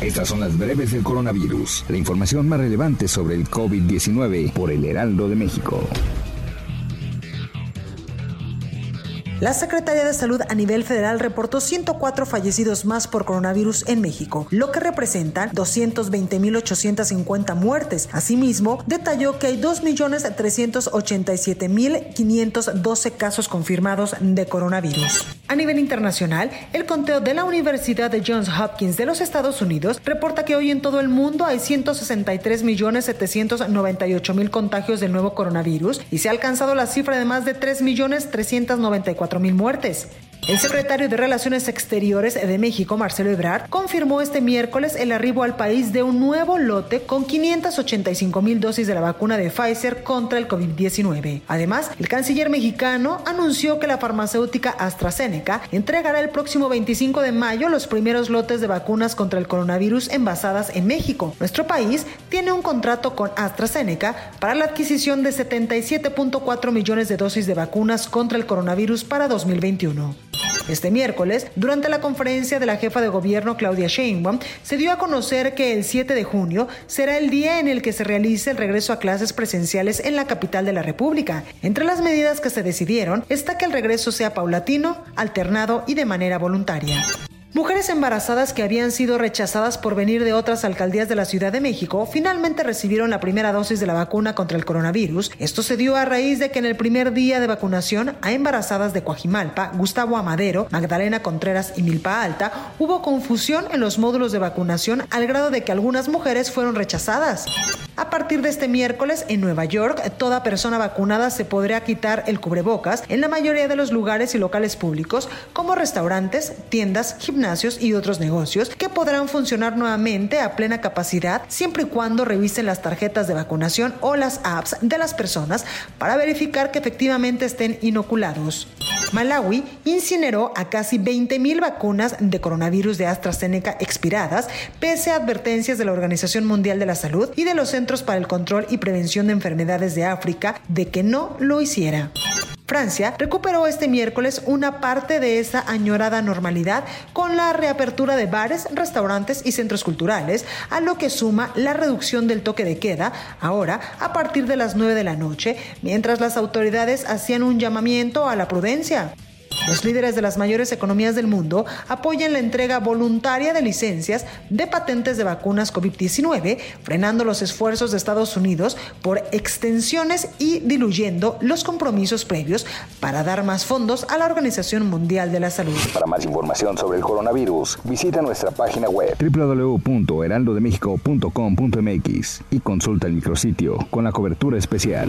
Estas son las breves del coronavirus, la información más relevante sobre el COVID-19 por el Heraldo de México. La Secretaría de Salud a nivel federal reportó 104 fallecidos más por coronavirus en México, lo que representa 220.850 muertes. Asimismo, detalló que hay 2.387.512 casos confirmados de coronavirus. A nivel internacional, el conteo de la Universidad de Johns Hopkins de los Estados Unidos reporta que hoy en todo el mundo hay 163.798.000 contagios del nuevo coronavirus y se ha alcanzado la cifra de más de 3.394.000 mil muertes. El secretario de Relaciones Exteriores de México, Marcelo Ebrard, confirmó este miércoles el arribo al país de un nuevo lote con 585 mil dosis de la vacuna de Pfizer contra el COVID-19. Además, el canciller mexicano anunció que la farmacéutica AstraZeneca entregará el próximo 25 de mayo los primeros lotes de vacunas contra el coronavirus envasadas en México. Nuestro país tiene un contrato con AstraZeneca para la adquisición de 77.4 millones de dosis de vacunas contra el coronavirus para 2021. Este miércoles, durante la conferencia de la jefa de gobierno Claudia Sheinbaum, se dio a conocer que el 7 de junio será el día en el que se realice el regreso a clases presenciales en la capital de la República. Entre las medidas que se decidieron está que el regreso sea paulatino, alternado y de manera voluntaria. Mujeres embarazadas que habían sido rechazadas por venir de otras alcaldías de la Ciudad de México finalmente recibieron la primera dosis de la vacuna contra el coronavirus. Esto se dio a raíz de que en el primer día de vacunación a embarazadas de Coajimalpa, Gustavo Amadero, Magdalena Contreras y Milpa Alta hubo confusión en los módulos de vacunación al grado de que algunas mujeres fueron rechazadas. A partir de este miércoles en Nueva York, toda persona vacunada se podrá quitar el cubrebocas en la mayoría de los lugares y locales públicos como restaurantes, tiendas, gimnasios, y otros negocios que podrán funcionar nuevamente a plena capacidad siempre y cuando revisen las tarjetas de vacunación o las apps de las personas para verificar que efectivamente estén inoculados. Malawi incineró a casi 20.000 vacunas de coronavirus de AstraZeneca expiradas, pese a advertencias de la Organización Mundial de la Salud y de los Centros para el Control y Prevención de Enfermedades de África de que no lo hiciera. Francia recuperó este miércoles una parte de esa añorada normalidad con la reapertura de bares, restaurantes y centros culturales, a lo que suma la reducción del toque de queda, ahora a partir de las 9 de la noche, mientras las autoridades hacían un llamamiento a la prudencia. Los líderes de las mayores economías del mundo apoyan la entrega voluntaria de licencias de patentes de vacunas COVID-19, frenando los esfuerzos de Estados Unidos por extensiones y diluyendo los compromisos previos para dar más fondos a la Organización Mundial de la Salud. Para más información sobre el coronavirus, visita nuestra página web www.heraldodemexico.com.mx y consulta el micrositio con la cobertura especial.